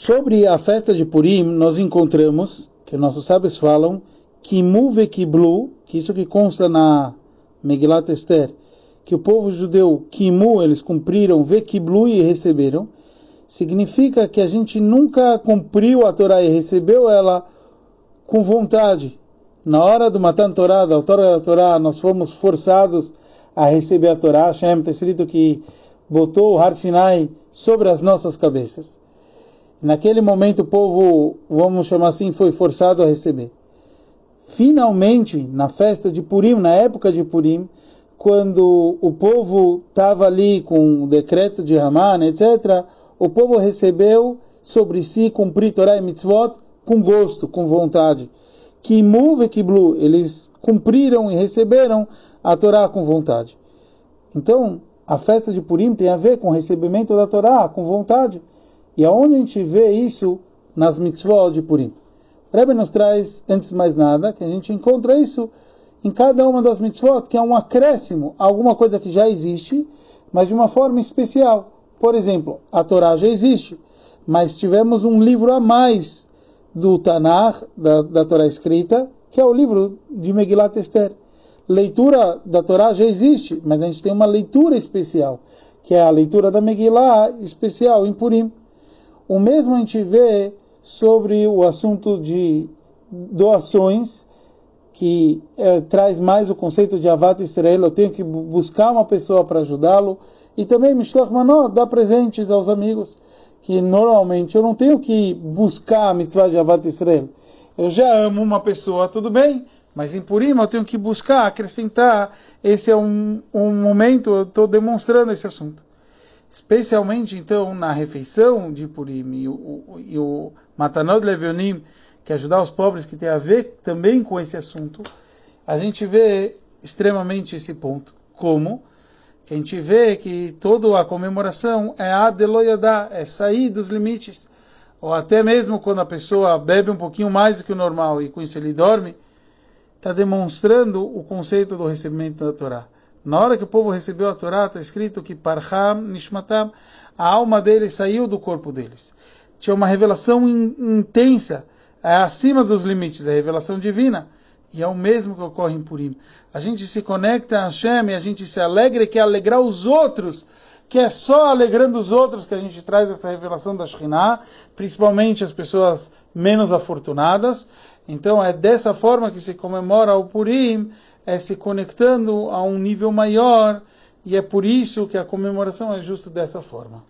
Sobre a festa de Purim, nós encontramos, que nossos sábios falam, Kimu vekiblu, que isso que consta na Megilat Esther, que o povo judeu Kimu, eles cumpriram vekiblu e receberam, significa que a gente nunca cumpriu a Torá e recebeu ela com vontade. Na hora do Matan Torá, da autora da Torá, nós fomos forçados a receber a Torá. Hashem está escrito que botou o Har Sinai sobre as nossas cabeças. Naquele momento o povo, vamos chamar assim, foi forçado a receber. Finalmente, na festa de Purim, na época de Purim, quando o povo estava ali com o decreto de Haman, etc., o povo recebeu sobre si cumprir Torah e Mitzvot com gosto, com vontade. Kimu e Kiblu, eles cumpriram e receberam a Torá com vontade. Então, a festa de Purim tem a ver com o recebimento da Torá com vontade. E aonde a gente vê isso nas mitzvot de Purim? Rebbe nos traz, antes de mais nada, que a gente encontra isso em cada uma das mitzvot, que é um acréscimo, alguma coisa que já existe, mas de uma forma especial. Por exemplo, a Torá já existe, mas tivemos um livro a mais do Tanakh, da, da Torá escrita, que é o livro de Megilat Esther. Leitura da Torá já existe, mas a gente tem uma leitura especial, que é a leitura da Megillah especial em Purim. O mesmo a gente vê sobre o assunto de doações, que é, traz mais o conceito de Avat Israel, eu tenho que buscar uma pessoa para ajudá-lo, e também Mishloch Manot, dá presentes aos amigos, que normalmente eu não tenho que buscar a mitzvah de Avat Israel. Eu já amo uma pessoa, tudo bem, mas em Purim eu tenho que buscar, acrescentar, esse é um, um momento, eu estou demonstrando esse assunto especialmente então na refeição de Purim e o, e o Matanot Levionim, que é ajudar os pobres, que tem a ver também com esse assunto, a gente vê extremamente esse ponto. Como? Que a gente vê que toda a comemoração é a deloyadá, é sair dos limites. Ou até mesmo quando a pessoa bebe um pouquinho mais do que o normal e com isso ele dorme, está demonstrando o conceito do recebimento da Torá. Na hora que o povo recebeu a Torá, está escrito que Parham Nishmatam, a alma deles saiu do corpo deles. Tinha uma revelação in, intensa, é acima dos limites, a revelação divina. E é o mesmo que ocorre em Purim. A gente se conecta a Hashem e a gente se alegra e quer alegrar os outros, que é só alegrando os outros que a gente traz essa revelação da Shekhinah, principalmente as pessoas menos afortunadas. Então é dessa forma que se comemora o Purim, é se conectando a um nível maior, e é por isso que a comemoração é justo dessa forma.